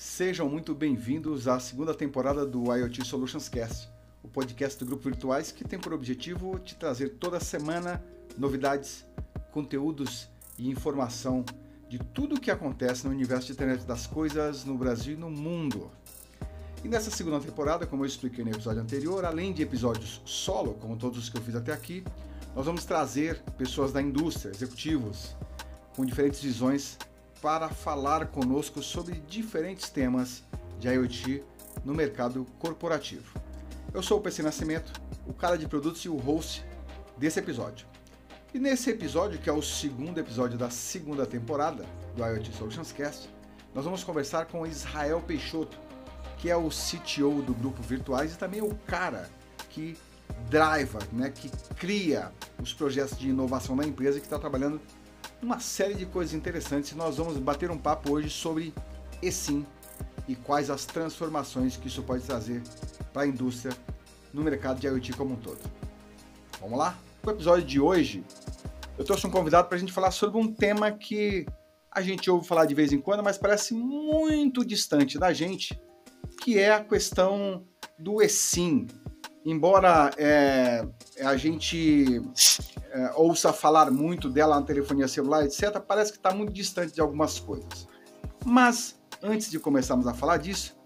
Sejam muito bem-vindos à segunda temporada do IoT Solutions Cast, o podcast do Grupo Virtuais que tem por objetivo te trazer toda semana novidades, conteúdos e informação de tudo o que acontece no universo de internet das coisas no Brasil e no mundo. E nessa segunda temporada, como eu expliquei no episódio anterior, além de episódios solo, como todos os que eu fiz até aqui, nós vamos trazer pessoas da indústria, executivos, com diferentes visões para falar conosco sobre diferentes temas de IoT no mercado corporativo. Eu sou o PC Nascimento, o cara de produtos e o host desse episódio. E nesse episódio, que é o segundo episódio da segunda temporada do IoT Solutions Cast, nós vamos conversar com Israel Peixoto, que é o CTO do Grupo Virtuais e também o cara que driva, né, que cria os projetos de inovação da empresa e que está trabalhando uma série de coisas interessantes. Nós vamos bater um papo hoje sobre eSIM e quais as transformações que isso pode trazer para a indústria no mercado de IoT como um todo. Vamos lá? No episódio de hoje, eu trouxe um convidado para a gente falar sobre um tema que a gente ouve falar de vez em quando, mas parece muito distante da gente, que é a questão do eSIM. Embora é, a gente é, ouça falar muito dela na telefonia celular, etc., parece que está muito distante de algumas coisas. Mas, antes de começarmos a falar disso,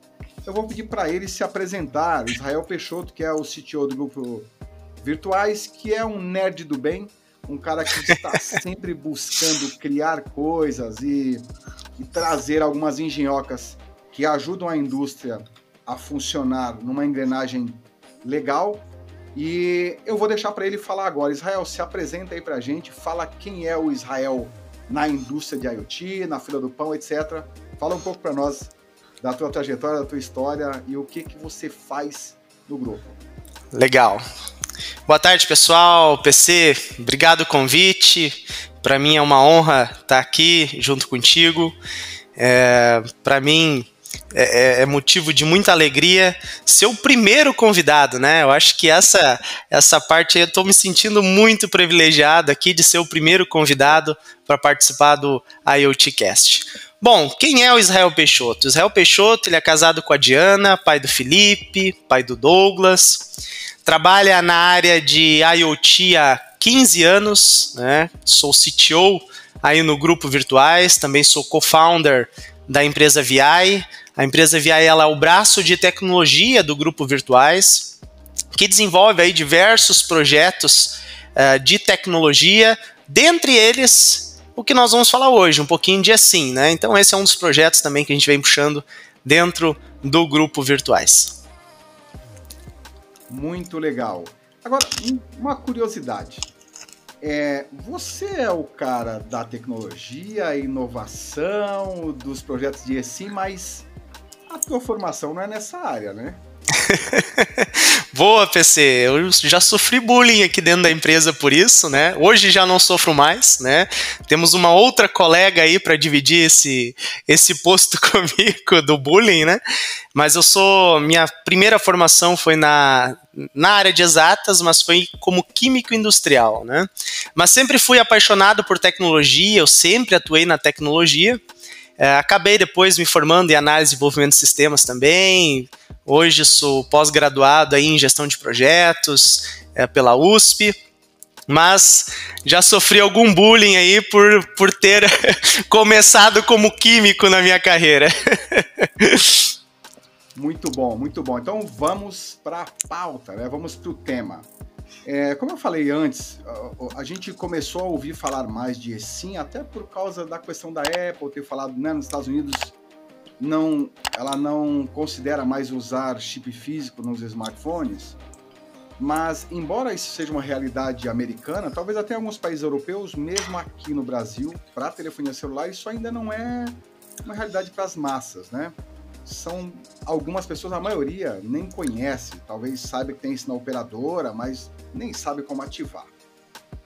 eu vou pedir para ele se apresentar. Israel Peixoto, que é o CTO do grupo Virtuais, que é um nerd do bem, um cara que está sempre buscando criar coisas e, e trazer algumas engenhocas que ajudam a indústria a funcionar numa engrenagem legal e eu vou deixar para ele falar agora. Israel, se apresenta aí para a gente, fala quem é o Israel na indústria de IoT, na fila do pão, etc. Fala um pouco para nós da tua trajetória, da tua história e o que, que você faz no grupo. Legal. Boa tarde, pessoal. PC, obrigado o convite. Para mim é uma honra estar aqui junto contigo. É, para mim é, é, é, motivo de muita alegria ser o primeiro convidado, né? Eu acho que essa essa parte eu estou me sentindo muito privilegiado aqui de ser o primeiro convidado para participar do IoTcast. Bom, quem é o Israel Peixoto? Israel Peixoto ele é casado com a Diana, pai do Felipe, pai do Douglas, trabalha na área de IoT há 15 anos, né? Sou CTO aí no grupo Virtuais, também sou co-founder da empresa VI. A empresa VI ela é o braço de tecnologia do grupo Virtuais, que desenvolve aí diversos projetos uh, de tecnologia, dentre eles o que nós vamos falar hoje, um pouquinho de assim, né? Então esse é um dos projetos também que a gente vem puxando dentro do grupo Virtuais. Muito legal. Agora, uma curiosidade. É, você é o cara da tecnologia, inovação, dos projetos de ESIM, mas a tua formação não é nessa área, né? Boa, PC. Eu já sofri bullying aqui dentro da empresa por isso, né? Hoje já não sofro mais, né? Temos uma outra colega aí para dividir esse, esse posto comigo do bullying, né? Mas eu sou. Minha primeira formação foi na, na área de exatas, mas foi como químico industrial, né? Mas sempre fui apaixonado por tecnologia, eu sempre atuei na tecnologia. É, acabei depois me formando em análise e desenvolvimento de sistemas também. Hoje sou pós-graduado em gestão de projetos é, pela USP. Mas já sofri algum bullying aí por, por ter começado como químico na minha carreira. muito bom, muito bom. Então vamos para a pauta, né? vamos para o tema. É, como eu falei antes, a, gente começou a ouvir falar mais de eSIM até por causa da questão da Apple ter falado, né, nos Estados Unidos não, ela não considera mais usar chip físico nos smartphones. Mas, embora isso seja uma realidade americana, talvez até alguns países europeus, mesmo aqui no Brasil, para telefonia celular, isso ainda não é uma realidade para as massas, né? São algumas pessoas, a maioria nem conhece, talvez saiba que tem isso na operadora, mas nem sabe como ativar.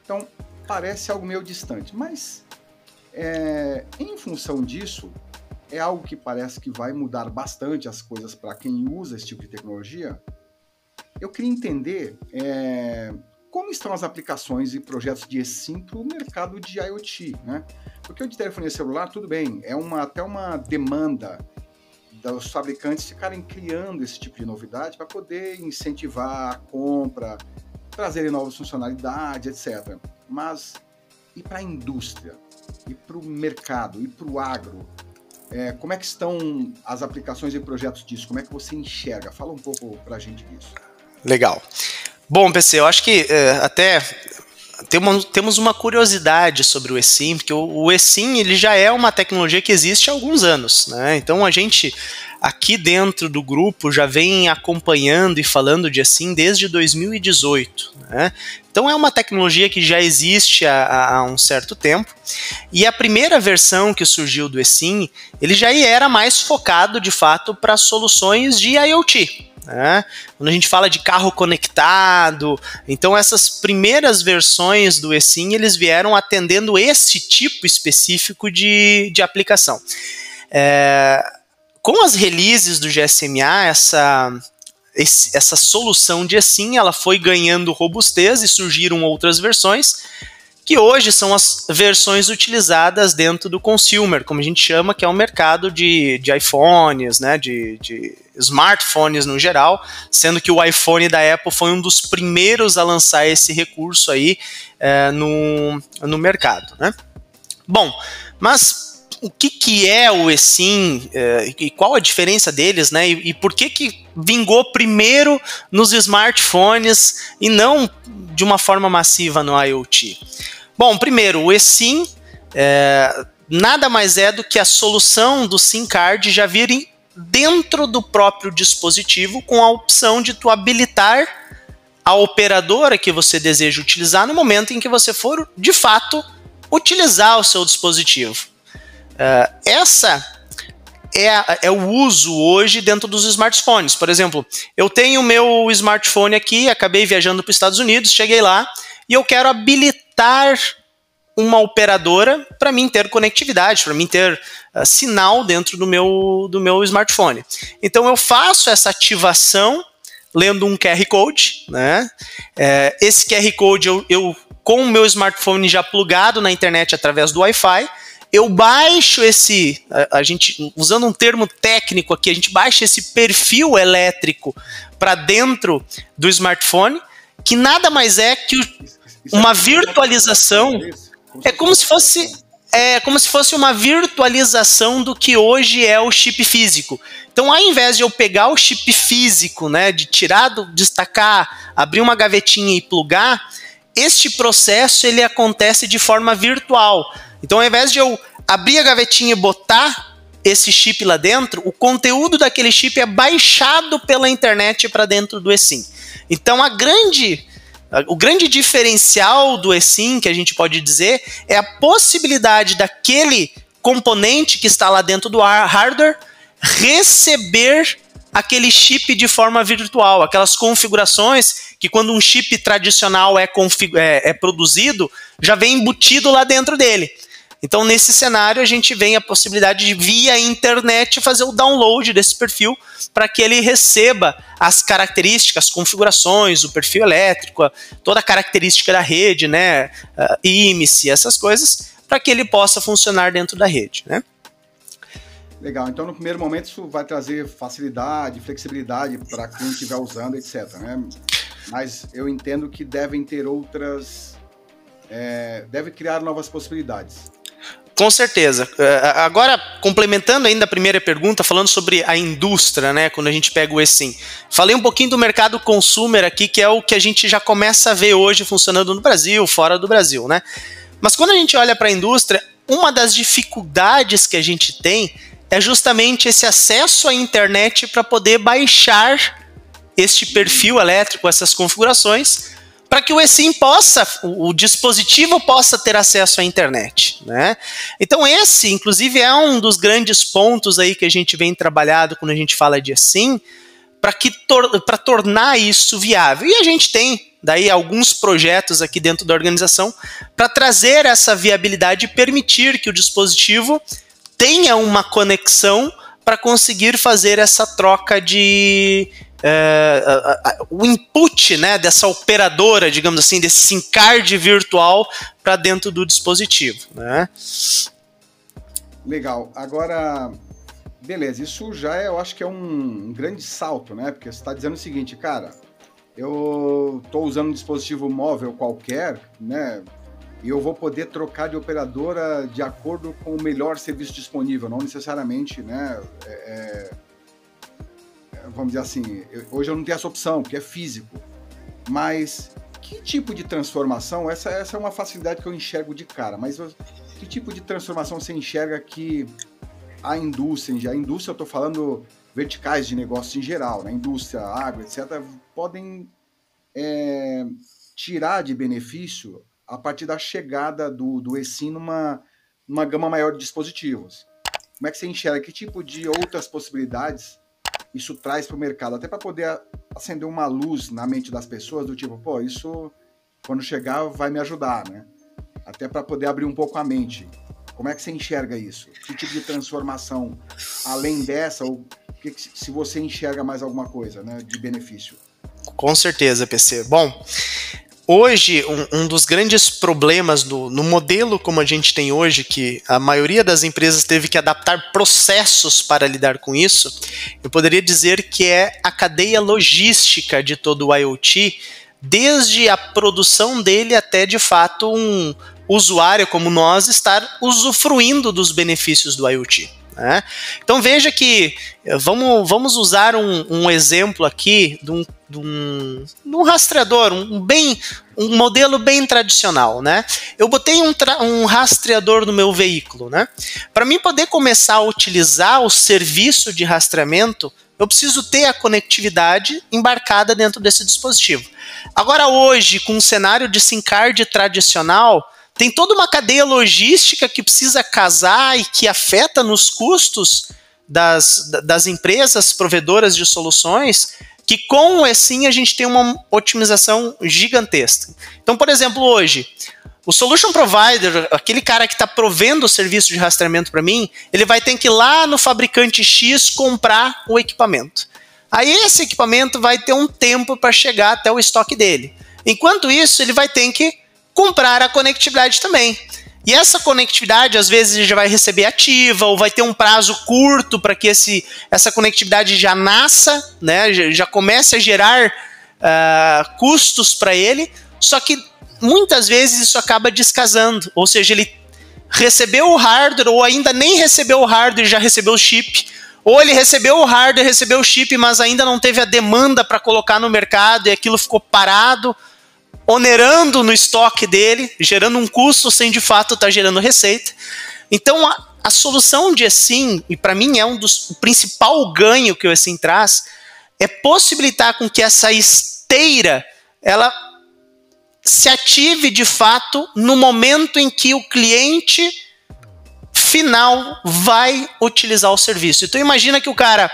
Então, parece algo meio distante, mas é, em função disso, é algo que parece que vai mudar bastante as coisas para quem usa esse tipo de tecnologia. Eu queria entender é, como estão as aplicações e projetos de eSIM para o mercado de IoT, né? Porque o de telefonia celular, tudo bem, é uma, até uma demanda dos fabricantes ficarem criando esse tipo de novidade para poder incentivar a compra, trazerem novas funcionalidades, etc. Mas e para a indústria? E para o mercado? E para o agro? É, como é que estão as aplicações e projetos disso? Como é que você enxerga? Fala um pouco para a gente disso. Legal. Bom, PC, eu acho que é, até temos uma curiosidade sobre o eSIM, porque o, eSIM ele já é uma tecnologia que existe há alguns anos. Né? Então a gente aqui dentro do grupo já vem acompanhando e falando de eSIM desde 2018. Né? Então é uma tecnologia que já existe há, há, um certo tempo. E a primeira versão que surgiu do eSIM, ele já era mais focado de fato para soluções de IoT. Né? Quando a gente fala de carro conectado, então essas primeiras versões do eSIM eles vieram atendendo esse tipo específico de, de aplicação. É, com as releases do GSMA, essa, esse, essa solução de eSIM ela foi ganhando robustez e surgiram outras versões que hoje são as versões utilizadas dentro do consumer, como a gente chama, que é o mercado de, de iPhones, né, de, de smartphones no geral, sendo que o iPhone da Apple foi um dos primeiros a lançar esse recurso aí é, no, no mercado. Né? Bom, mas o que, que é o eSIM é, e qual a diferença deles, né? E, e, por que, que vingou primeiro nos smartphones e não de uma forma massiva no IoT? Bom, primeiro, o eSIM é, nada mais é do que a solução do SIM card já vir dentro do próprio dispositivo com a opção de tu habilitar a operadora que você deseja utilizar no momento em que você for, de fato, utilizar o seu dispositivo. Uh, essa é, é, o uso hoje dentro dos smartphones. Por exemplo, eu tenho o meu smartphone aqui, acabei viajando para os Estados Unidos, cheguei lá e eu quero habilitar uma operadora para mim ter conectividade, para mim ter uh, sinal dentro do meu, do meu smartphone. Então eu faço essa ativação lendo um QR Code, né? É, esse QR Code eu, eu com o meu smartphone já plugado na internet através do Wi-Fi, eu baixo esse, a, a, gente usando um termo técnico aqui, a gente baixa esse perfil elétrico para dentro do smartphone, que nada mais é que uma virtualização é como se fosse é como se fosse uma virtualização do que hoje é o chip físico. Então, ao invés de eu pegar o chip físico, né, de tirar, do, destacar, abrir uma gavetinha e plugar, este processo ele acontece de forma virtual. Então, ao invés de eu abrir a gavetinha e botar esse chip lá dentro, o conteúdo daquele chip é baixado pela internet para dentro do eSIM. Então, a grande o grande diferencial do eSIM, que a gente pode dizer, é a possibilidade daquele componente que está lá dentro do hardware receber aquele chip de forma virtual, aquelas configurações que quando um chip tradicional é, é, é produzido, já vem embutido lá dentro dele. Então, nesse cenário, a gente vem a possibilidade de, via internet, fazer o download desse perfil para que ele receba as características, as configurações, o perfil elétrico, toda a característica da rede, né, uh, IMSI, essas coisas, para que ele possa funcionar dentro da rede, né. Legal, então no primeiro momento isso vai trazer facilidade, flexibilidade para quem estiver usando, etc. Né? Mas eu entendo que devem ter outras. É, deve criar novas possibilidades. Com certeza. É, agora, complementando ainda a primeira pergunta, falando sobre a indústria, né? Quando a gente pega o eSIM. Falei um pouquinho do mercado consumer aqui, que é o que a gente já começa a ver hoje funcionando no Brasil, fora do Brasil, né? Mas quando a gente olha para a indústria, uma das dificuldades que a gente tem é justamente esse acesso à internet para poder baixar este perfil elétrico, essas configurações, para que o eSIM possa, o, o, dispositivo possa ter acesso à internet, né? Então esse, inclusive, é um dos grandes pontos aí que a gente vem trabalhado quando a gente fala de eSIM, para que tor para tornar isso viável. E a gente tem daí alguns projetos aqui dentro da organização para trazer essa viabilidade e permitir que o dispositivo tenha uma conexão para conseguir fazer essa troca de, é, a, a, o input né, dessa operadora, digamos assim, desse SIM card virtual para dentro do dispositivo. Né? Legal. Agora, Beleza, isso já é, eu acho que é um, um grande salto, né? Porque você está dizendo o seguinte, cara, eu estou usando um dispositivo móvel qualquer, né? E eu vou poder trocar de operadora de acordo com o melhor serviço disponível, não necessariamente, né? É, é, vamos dizer assim, eu, hoje eu não tenho essa opção, porque é físico. Mas que tipo de transformação? Essa, essa é uma facilidade que eu enxergo de cara, mas que tipo de transformação você enxerga que a indústria, a indústria eu estou falando verticais de negócio em geral, né? indústria, água, etc., podem é, tirar de benefício a partir da chegada do, do ESIM numa, numa gama maior de dispositivos. Como é que você enxerga? Que tipo de outras possibilidades isso traz para o mercado? Até para poder acender uma luz na mente das pessoas do tipo, pô, isso quando chegar vai me ajudar, né? Até para poder abrir um pouco a mente. Como é que você enxerga isso? Que tipo de transformação, além dessa, ou que, se você enxerga mais alguma coisa né, de benefício? Com certeza, PC. Bom, hoje um, um, dos grandes problemas do, no modelo como a gente tem hoje, que a maioria das empresas teve que adaptar processos para lidar com isso, eu poderia dizer que é a cadeia logística de todo o IoT, desde a produção dele até de fato um, usuário como nós estar usufruindo dos benefícios do IoT. Né? Então veja que eh, vamos, vamos usar um, um exemplo aqui de um, de um, de um rastreador, um, bem, um modelo bem tradicional. Né? Eu botei um, um rastreador no meu veículo. Né? Para mim poder começar a utilizar o serviço de rastreamento, eu preciso ter a conectividade embarcada dentro desse dispositivo. Agora, hoje, com um cenário de SIM card tradicional, tem toda uma cadeia logística que precisa casar e que afeta nos custos das, das empresas provedoras de soluções, que com o ESIM a gente tem uma otimização gigantesca. Então, por exemplo, hoje, o solution provider, aquele cara que está provendo o serviço de rastreamento para mim, ele vai ter que ir lá no fabricante X comprar o equipamento. Aí esse equipamento vai ter um tempo para chegar até o estoque dele. Enquanto isso, ele vai ter que comprar a conectividade também. E essa conectividade, às vezes, já vai receber ativa, ou vai ter um prazo curto para que esse, essa conectividade já nasça, né, já, já comece a gerar uh, custos para ele, só que muitas vezes isso acaba descasando, ou seja, ele recebeu o hardware, ou ainda nem recebeu o hardware e já recebeu o chip, ou ele recebeu o hardware, recebeu o chip, mas ainda não teve a demanda para colocar no mercado e aquilo ficou parado, onerando no estoque dele, gerando um custo sem de fato estar tá gerando receita. Então a, a solução de assim, e para mim é um dos o principal ganho que o assim traz, é possibilitar com que essa esteira ela se ative de fato no momento em que o cliente final vai utilizar o serviço. Então imagina que o cara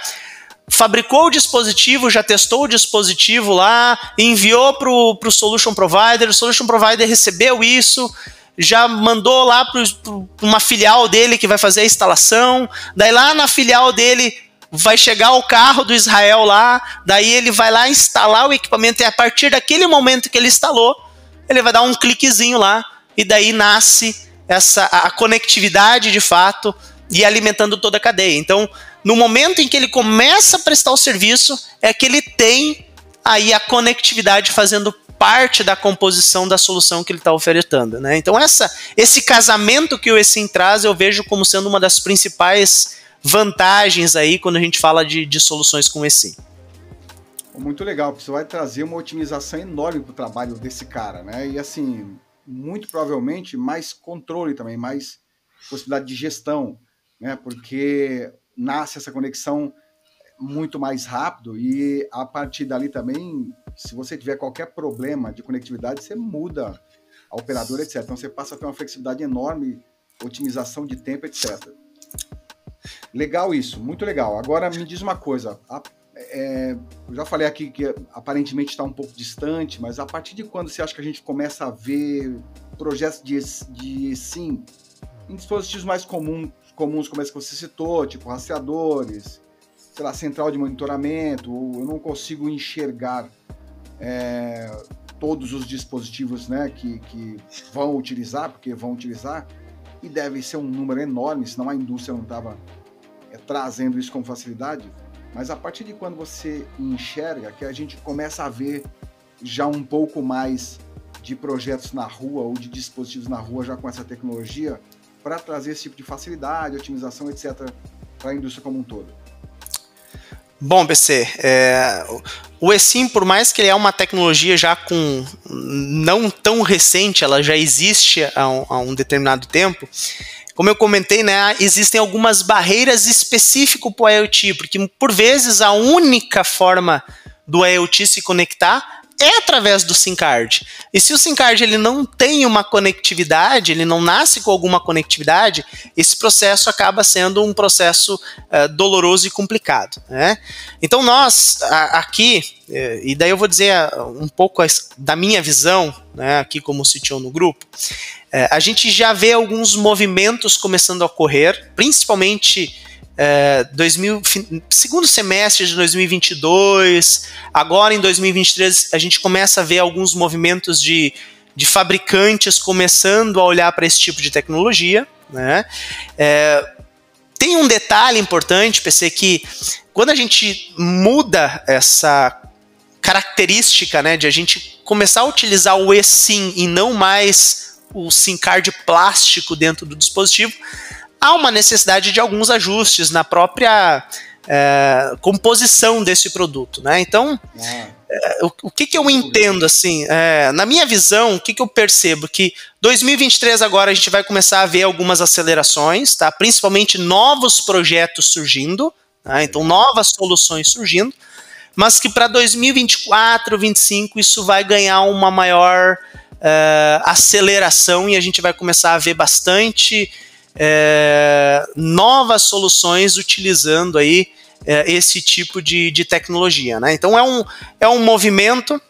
fabricou o dispositivo, já testou o dispositivo lá, enviou para o solution provider, o solution provider recebeu isso, já mandou lá para uma filial dele que vai fazer a instalação, daí lá na filial dele vai chegar o carro do Israel lá, daí ele vai lá instalar o equipamento e a partir daquele momento que ele instalou, ele vai dar um cliquezinho lá e daí nasce essa a conectividade de fato e alimentando toda a cadeia. Então, no momento em que ele começa a prestar o serviço, é que ele tem aí a conectividade fazendo parte da composição da solução que ele está ofertando. Né? Então, essa, esse casamento que o eSIM traz, eu vejo como sendo uma das principais vantagens aí quando a gente fala de, de soluções com eSIM. Muito legal, porque você vai trazer uma otimização enorme para o trabalho desse cara, né? E assim, muito provavelmente mais controle também, mais possibilidade de gestão, né? Porque nasce essa conexão muito mais rápido e a partir dali também, se você tiver qualquer problema de conectividade, você muda a operadora, etc. Então você passa a ter uma flexibilidade enorme, otimização de tempo, etc. Legal isso, muito legal. Agora me diz uma coisa, a, é, eu já falei aqui que aparentemente está um pouco distante, mas a partir de quando você acha que a gente começa a ver projetos de, de sim em dispositivos mais comuns comuns como esse que você citou, tipo rastreadores, sei lá, central de monitoramento, eu não consigo enxergar é, todos os dispositivos né, que, que vão utilizar, porque vão utilizar, e deve ser um número enorme, senão a indústria não estava é, trazendo isso com facilidade, mas a partir de quando você enxerga que a gente começa a ver já um pouco mais de projetos na rua ou de dispositivos na rua já com essa tecnologia para trazer esse tipo de facilidade, otimização, etc., para a indústria como um todo? Bom, BC, é, o eSIM, por mais que ele é uma tecnologia já com não tão recente, ela já existe há um, há um determinado tempo, como eu comentei, né, existem algumas barreiras específicas para o IoT, porque por vezes a única forma do IoT se conectar é através do SIM card. E se o SIM card ele não tem uma conectividade, ele não nasce com alguma conectividade, esse processo acaba sendo um processo uh, doloroso e complicado. Né? Então nós a, aqui, eh, e daí eu vou dizer uh, um pouco da minha visão, né, aqui como CTO no grupo, a gente já vê alguns movimentos começando a ocorrer, principalmente é, 2000, segundo semestre de 2022, agora em 2023 a gente começa a ver alguns movimentos de, de fabricantes começando a olhar para esse tipo de tecnologia. Né? É, tem um detalhe importante, PC, que quando a gente muda essa característica né, de a gente começar a utilizar o eSIM e não mais o SIM card plástico dentro do dispositivo, há uma necessidade de alguns ajustes na própria é, composição desse produto, né? Então, é, o, o, que, que eu entendo assim, é, na minha visão, o que, que eu percebo que 2023 agora a gente vai começar a ver algumas acelerações, tá? Principalmente novos projetos surgindo, tá? então novas soluções surgindo, mas que para 2024, 2025 isso vai ganhar uma maior é, aceleração e a gente vai começar a ver bastante é, novas soluções utilizando aí é, esse tipo de, de tecnologia. Né? Então é um, é um movimento,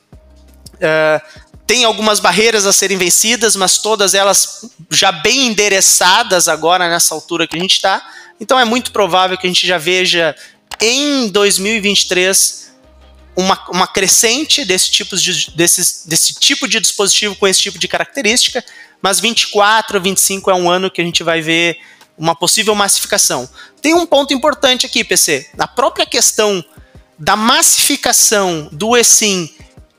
é, tem algumas barreiras a serem vencidas, mas todas elas já bem endereçadas agora nessa altura que a gente está. Então é muito provável que a gente já veja em 2023 uma, uma crescente desse tipo de, desses, desse tipo de dispositivo com esse tipo de característica mas 24, 25 é um ano que a gente vai ver uma possível massificação. Tem um ponto importante aqui, PC. Na própria questão da massificação do eSIM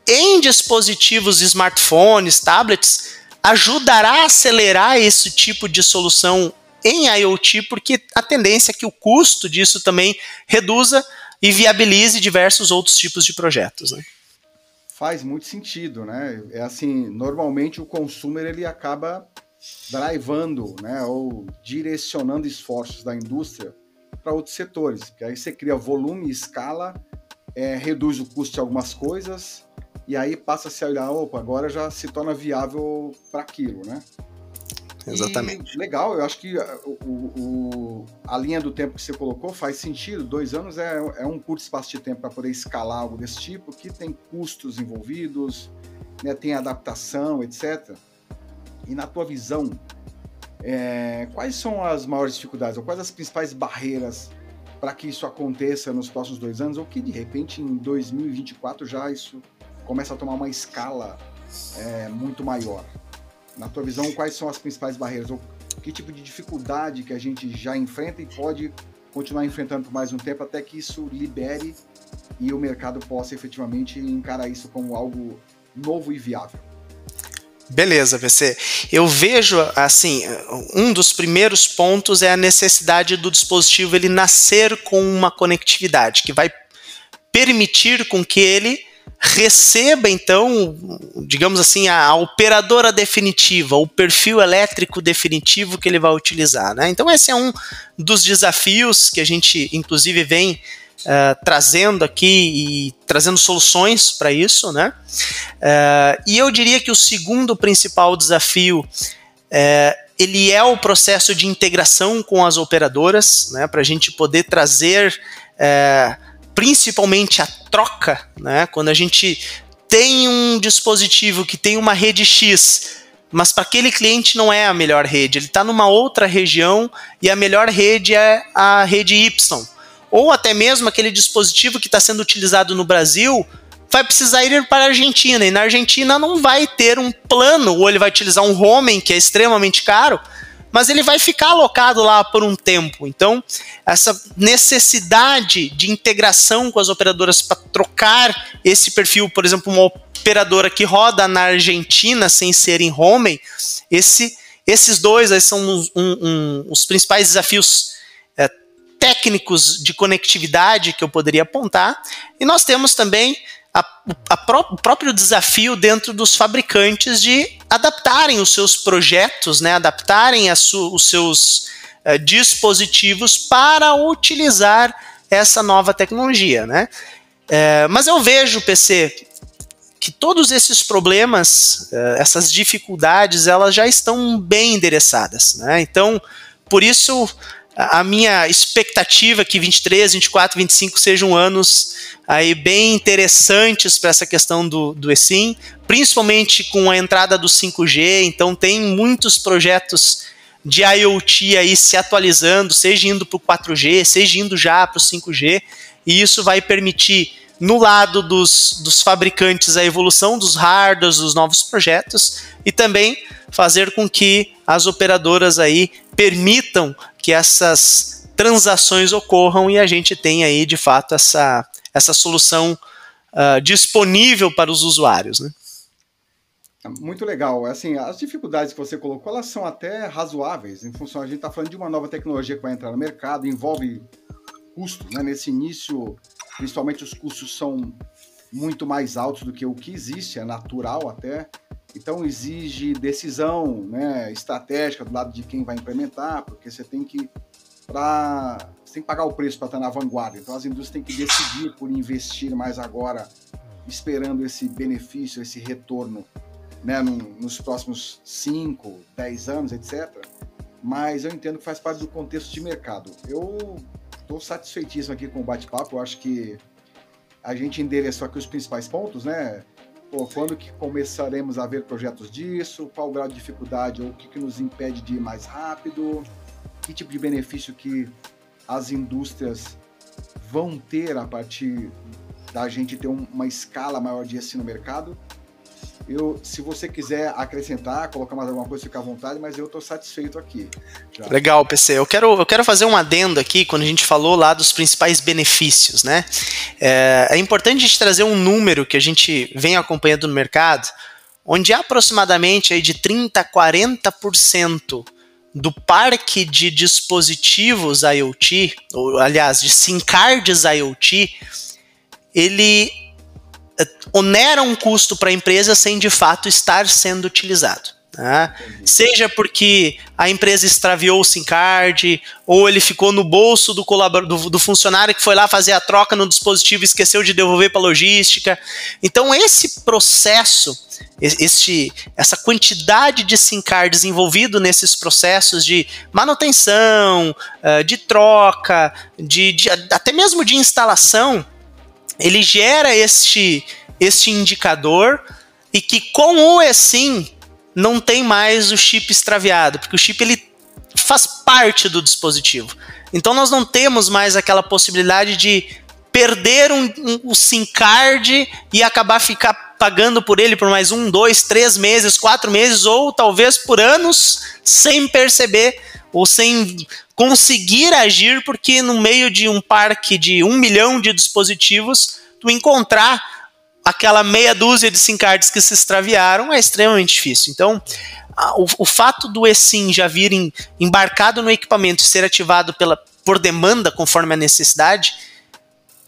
em dispositivos smartphones, tablets, ajudará a acelerar esse tipo de solução em IoT, porque a tendência é que o custo disso também reduza e viabilize diversos outros tipos de projetos. Né? Faz muito sentido, né? É assim, normalmente o consumer ele acaba drivando, né, ou direcionando esforços da indústria para outros setores, porque aí você cria volume, escala, é, reduz o custo de algumas coisas e aí passa a se olhar, opa, agora já se torna viável para aquilo, né? Exatamente. E, legal, eu acho que uh, o, o, a linha do tempo que você colocou faz sentido. Dois anos é, é um curto espaço de tempo para poder escalar algo desse tipo, que tem custos envolvidos, né, tem adaptação, etc. E na tua visão, é, quais são as maiores dificuldades, ou quais as principais barreiras para que isso aconteça nos próximos dois anos, ou que de repente em 2024 já isso começa a tomar uma escala é, muito maior? Na tua visão, quais são as principais barreiras? Ou que tipo de dificuldade que a gente já enfrenta e pode continuar enfrentando por mais um tempo até que isso libere e o mercado possa efetivamente encarar isso como algo novo e viável? Beleza, VC. Eu vejo assim, um dos primeiros pontos é a necessidade do dispositivo ele nascer com uma conectividade que vai permitir com que ele receba então, digamos assim, a, a, operadora definitiva, o perfil elétrico definitivo que ele vai utilizar. Né? Então, esse é um dos desafios que a gente, inclusive, vem uh, trazendo aqui e trazendo soluções para isso. Né? Uh, e eu diria que o segundo principal desafio uh, ele é o processo de integração com as operadoras, né, para a gente poder trazer principalmente a troca, né? Quando a gente tem um dispositivo que tem uma rede X, mas para aquele cliente não é a melhor rede, ele está numa outra região e a melhor rede é a rede Y. Ou até mesmo aquele dispositivo que está sendo utilizado no Brasil vai precisar ir para a Argentina, e na Argentina não vai ter um plano, ou ele vai utilizar um roaming que é extremamente caro, mas ele vai ficar alocado lá por um tempo. Então, essa necessidade de integração com as operadoras para trocar esse perfil, por exemplo, uma operadora que roda na Argentina sem ser em home, esse, esses dois são um, um, os principais desafios é, técnicos de conectividade que eu poderia apontar. E nós temos também a, a pró o próprio desafio dentro dos fabricantes de adaptarem os seus projetos, né, adaptarem os seus uh, dispositivos para utilizar essa nova tecnologia. Né? É, mas eu vejo, PC, que todos esses problemas, uh, essas dificuldades, elas já estão bem endereçadas. Né? Então, por isso, a minha expectativa é que 23, 24, 25 sejam anos aí bem interessantes para essa questão do, do eSIM, principalmente com a entrada do 5G, então tem muitos projetos de IoT aí se atualizando, seja indo para o 4G, seja indo já para o 5G, e isso vai permitir no lado dos, dos fabricantes a evolução dos hardwares, dos novos projetos, e também fazer com que as operadoras aí permitam que essas transações ocorram e a gente tenha aí de fato essa, essa solução uh, disponível para os usuários. Né? Muito legal. Assim, as dificuldades que você colocou, elas são até razoáveis, em função, a gente está falando de uma nova tecnologia que vai entrar no mercado, envolve custos, né? Nesse início, principalmente os custos são muito mais altos do que o que existe, é natural até. Então exige decisão né, estratégica do lado de quem vai implementar, porque você tem que para tem que pagar o preço para estar na vanguarda. Então as indústrias têm que decidir por investir mais agora, esperando esse benefício, esse retorno né, nos próximos 5, 10 anos, etc. Mas eu entendo que faz parte do contexto de mercado. Eu estou satisfeitíssimo aqui com o bate-papo. Acho que a gente endereçou aqui os principais pontos, né? Quando que começaremos a ver projetos disso? Qual o grau de dificuldade ou o que, que nos impede de ir mais rápido? Que tipo de benefício que as indústrias vão ter a partir da gente ter uma escala maior de ensino no mercado? Eu, se você quiser acrescentar, colocar mais alguma coisa, fica à vontade, mas eu estou satisfeito aqui. Já. Legal, PC. Eu quero, eu quero fazer um adendo aqui quando a gente falou lá dos principais benefícios, né? É, é importante a gente trazer um número que a gente vem acompanhando no mercado, onde aproximadamente aí de 30 a 40% do parque de dispositivos IoT, ou aliás, de SIM cards IoT, ele onera um custo para a empresa sem de fato estar sendo utilizado. Né? Seja porque a empresa extraviou o SIM card, ou ele ficou no bolso do, do, do funcionário que foi lá fazer a troca no dispositivo e esqueceu de devolver para a logística. Então, esse processo, este, essa quantidade de SIM cards envolvido nesses processos de manutenção, eh, de troca, de, de até mesmo de instalação, ele gera este, este indicador e que com o eSIM não tem mais o chip extraviado, porque o chip ele faz parte do dispositivo. Então nós não temos mais aquela possibilidade de perder um, um, o SIM card e acabar ficar pagando por ele por mais um, dois, três meses, quatro meses ou talvez por anos sem perceber ou sem conseguir agir, porque no meio de um parque de um milhão de dispositivos, tu encontrar aquela meia dúzia de SIM cards que se extraviaram é extremamente difícil. Então, a, o, o, fato do eSIM já vir em, embarcado no equipamento e ser ativado pela, por demanda, conforme a necessidade,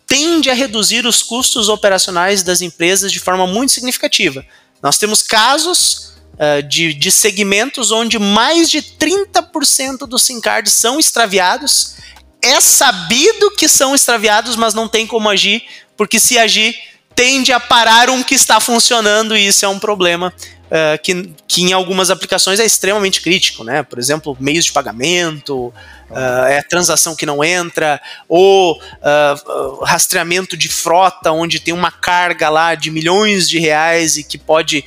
tende a reduzir os custos operacionais das empresas de forma muito significativa. Nós temos casos uh, de, de segmentos onde mais de 30% dos SIM cards são extraviados. É sabido que são extraviados, mas não tem como agir, porque se agir, tende a parar um que está funcionando e isso é um problema uh, que, que em algumas aplicações é extremamente crítico, né? Por exemplo, meios de pagamento, uh, é transação que não entra, ou uh, rastreamento de frota, onde tem uma carga lá de milhões de reais e que pode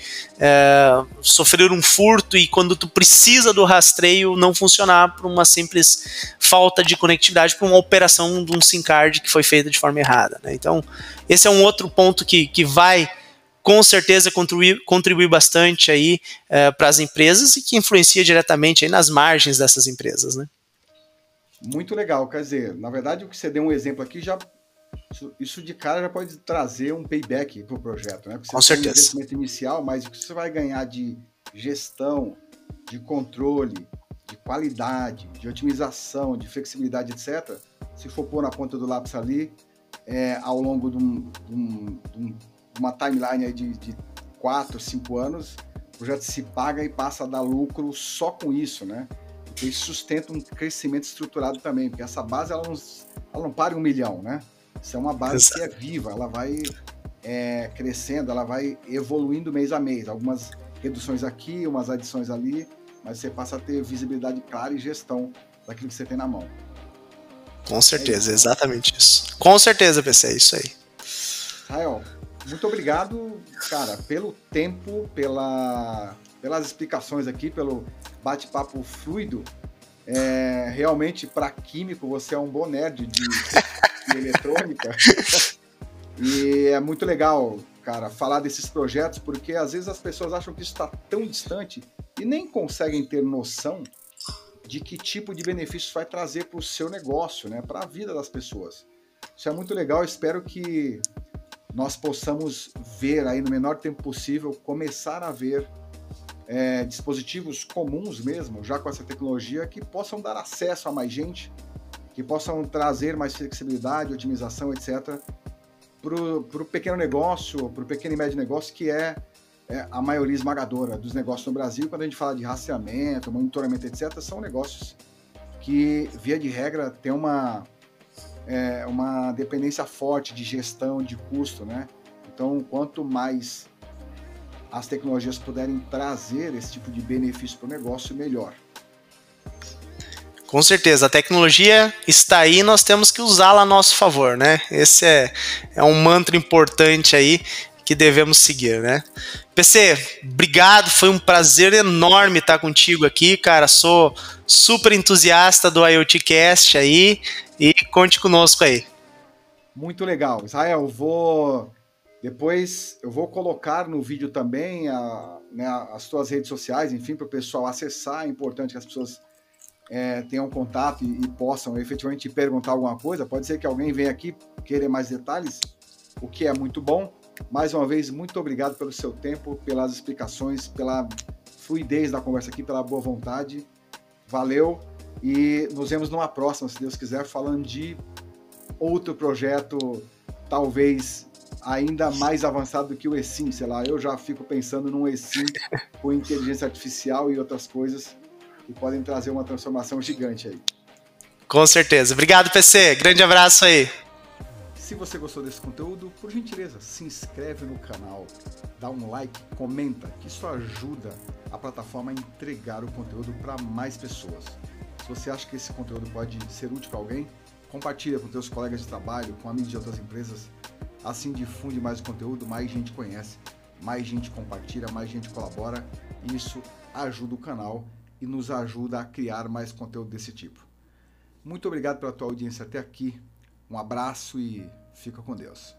sofrer um furto e quando tu precisa do rastreio não funcionar por uma simples falta de conectividade, por uma operação de um SIM card que foi feita de forma errada. Né? Então, esse é um outro ponto que, que vai com certeza contribui, contribui bastante aí é, para as empresas e que influencia diretamente aí nas margens dessas empresas, né? Muito legal, quer dizer, na verdade o que você deu um exemplo aqui já isso de cara já pode trazer um payback para o projeto, né? Porque Com certeza. Um investimento inicial, mas o que você vai ganhar de gestão, de controle, de qualidade, de otimização, de flexibilidade, etc., se for pôr na ponta do lápis ali, é, ao longo de, um, de, um, de, uma timeline de, de 4, 5 anos, o projeto se paga e passa a dar lucro só com isso, né? E isso sustenta um crescimento estruturado também, porque essa base ela não, ela não para em um milhão, né? Isso é uma base que é viva, ela vai é, crescendo, ela vai evoluindo mês a mês. Algumas reduções aqui, umas adições ali, mas você passa a ter visibilidade clara e gestão daquilo que você tem na mão. Com certeza, é isso. exatamente isso. Com certeza, PC, é isso aí. Rael, muito obrigado, cara, pelo tempo, pela, pelas explicações aqui, pelo bate-papo fluido. É, realmente, para químico, você é um bom nerd de, de eletrônica. E é muito legal, cara, falar desses projetos, porque às vezes as pessoas acham que isso está tão distante e nem conseguem ter noção de que tipo de benefício vai trazer para o seu negócio, né, para a vida das pessoas. Isso é muito legal, espero que nós possamos ver aí no menor tempo possível, começar a ver é, dispositivos comuns mesmo, já com essa tecnologia, que possam dar acesso a mais gente, que possam trazer mais flexibilidade, otimização, etc., para o pequeno negócio, para o pequeno e médio negócio, que é, é, a maioria esmagadora dos negócios no Brasil. Quando a gente fala de rastreamento, monitoramento, etc., são negócios que, via de regra, tem uma, é, uma dependência forte de gestão, de custo, né? Então, quanto mais as tecnologias puderem trazer esse tipo de benefício para o negócio, melhor. Com certeza, a tecnologia está aí, nós temos que usá-la a nosso favor, né? Esse é, é um mantra importante aí que devemos seguir, né? PC, obrigado, foi um prazer enorme estar contigo aqui, cara. Sou super entusiasta do IoTcast aí e conte conosco aí. Muito legal. Israel, vou depois eu vou colocar no vídeo também a, né, as tuas redes sociais, enfim, para o pessoal acessar. É importante que as pessoas é, tenham contato e, e, possam efetivamente perguntar alguma coisa. Pode ser que alguém venha aqui querer mais detalhes, o que é muito bom. Mais uma vez, muito obrigado pelo seu tempo, pelas explicações, pela fluidez da conversa aqui, pela boa vontade. Valeu e nos vemos numa próxima, se Deus quiser, falando de outro projeto, talvez ainda mais avançado do que o eSIM, sei lá. Eu já fico pensando num eSIM com inteligência artificial e outras coisas e podem trazer uma transformação gigante aí. Com certeza. Obrigado, PC. Grande abraço aí. Se você gostou desse conteúdo, por gentileza, se inscreve no canal, dá um like, comenta, que isso ajuda a plataforma a entregar o conteúdo para mais pessoas. Se você acha que esse conteúdo pode ser útil para alguém, compartilha com seus colegas de trabalho, com amigos de outras empresas. Assim difunde mais o conteúdo, mais gente conhece, mais gente compartilha, mais gente colabora. E isso ajuda o canal e nos ajuda a criar mais conteúdo desse tipo. Muito obrigado pela tua audiência até aqui. Um abraço e fica com Deus.